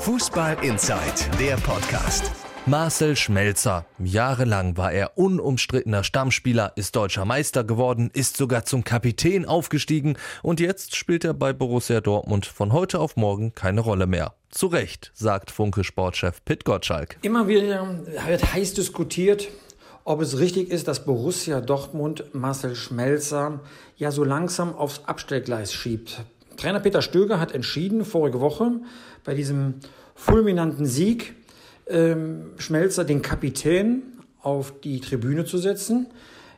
Fußball Inside, der Podcast. Marcel Schmelzer. Jahrelang war er unumstrittener Stammspieler, ist deutscher Meister geworden, ist sogar zum Kapitän aufgestiegen und jetzt spielt er bei Borussia Dortmund von heute auf morgen keine Rolle mehr. Zu Recht, sagt Funke-Sportchef Pitt Gottschalk. Immer wieder wird heiß diskutiert, ob es richtig ist, dass Borussia Dortmund Marcel Schmelzer ja so langsam aufs Abstellgleis schiebt. Trainer Peter Stöger hat entschieden, vorige Woche bei diesem fulminanten Sieg ähm, Schmelzer den Kapitän auf die Tribüne zu setzen.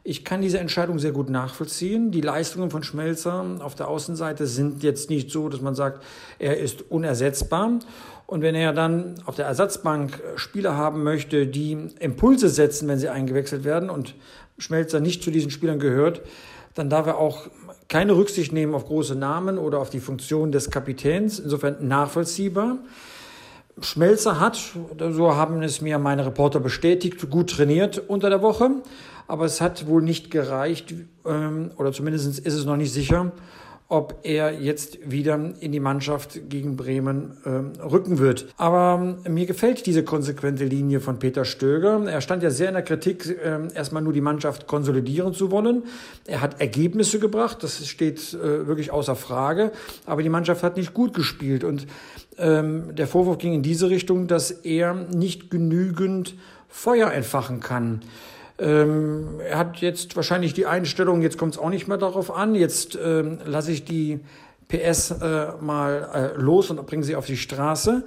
Ich kann diese Entscheidung sehr gut nachvollziehen. Die Leistungen von Schmelzer auf der Außenseite sind jetzt nicht so, dass man sagt, er ist unersetzbar. Und wenn er dann auf der Ersatzbank Spieler haben möchte, die Impulse setzen, wenn sie eingewechselt werden und Schmelzer nicht zu diesen Spielern gehört, dann darf er auch keine Rücksicht nehmen auf große Namen oder auf die Funktion des Kapitäns. Insofern nachvollziehbar. Schmelzer hat, so haben es mir meine Reporter bestätigt, gut trainiert unter der Woche, aber es hat wohl nicht gereicht, ähm, oder zumindest ist es noch nicht sicher, ob er jetzt wieder in die Mannschaft gegen Bremen äh, rücken wird. Aber äh, mir gefällt diese konsequente Linie von Peter Stöger. Er stand ja sehr in der Kritik, äh, erstmal nur die Mannschaft konsolidieren zu wollen. Er hat Ergebnisse gebracht, das steht äh, wirklich außer Frage. Aber die Mannschaft hat nicht gut gespielt. Und ähm, der Vorwurf ging in diese Richtung, dass er nicht genügend Feuer entfachen kann. Ähm, er hat jetzt wahrscheinlich die Einstellung, jetzt kommt es auch nicht mehr darauf an, jetzt ähm, lasse ich die PS äh, mal äh, los und bringe sie auf die Straße.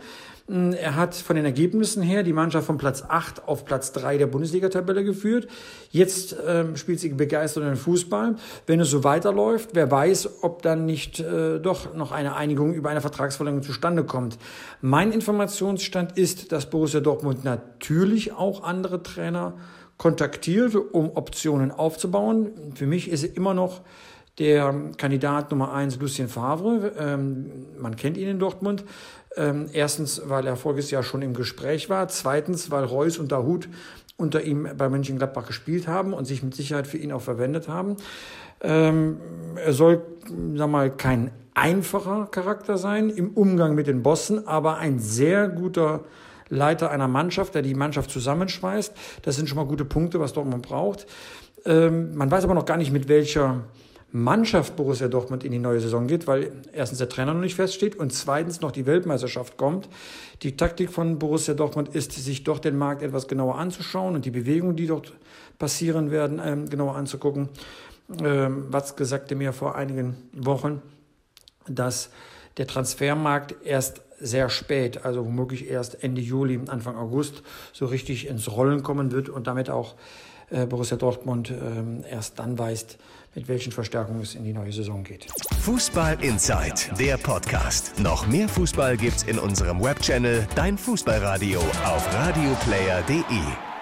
Mm, er hat von den Ergebnissen her die Mannschaft von Platz 8 auf Platz 3 der Bundesliga-Tabelle geführt. Jetzt ähm, spielt sie begeisternden Fußball. Wenn es so weiterläuft, wer weiß, ob dann nicht äh, doch noch eine Einigung über eine Vertragsverlängerung zustande kommt. Mein Informationsstand ist, dass Borussia Dortmund natürlich auch andere Trainer kontaktiert, um Optionen aufzubauen. Für mich ist immer noch der Kandidat Nummer eins Lucien Favre. Ähm, man kennt ihn in Dortmund. Ähm, erstens, weil er voriges Jahr schon im Gespräch war. Zweitens, weil Reus und Dahut unter ihm bei Mönchengladbach gespielt haben und sich mit Sicherheit für ihn auch verwendet haben. Ähm, er soll, sag mal, kein einfacher Charakter sein im Umgang mit den Bossen, aber ein sehr guter Leiter einer Mannschaft, der die Mannschaft zusammenschweißt. Das sind schon mal gute Punkte, was Dortmund braucht. Ähm, man weiß aber noch gar nicht, mit welcher Mannschaft Borussia Dortmund in die neue Saison geht, weil erstens der Trainer noch nicht feststeht und zweitens noch die Weltmeisterschaft kommt. Die Taktik von Borussia Dortmund ist, sich doch den Markt etwas genauer anzuschauen und die Bewegungen, die dort passieren werden, ähm, genauer anzugucken. Ähm, Watzke sagte mir vor einigen Wochen, dass der Transfermarkt erst sehr spät, also womöglich erst Ende Juli, Anfang August, so richtig ins Rollen kommen wird und damit auch äh, Borussia Dortmund äh, erst dann weiß, mit welchen Verstärkungen es in die neue Saison geht. Fußball Inside, der Podcast. Noch mehr Fußball gibt's in unserem Webchannel Dein Fußballradio auf radioplayer.de.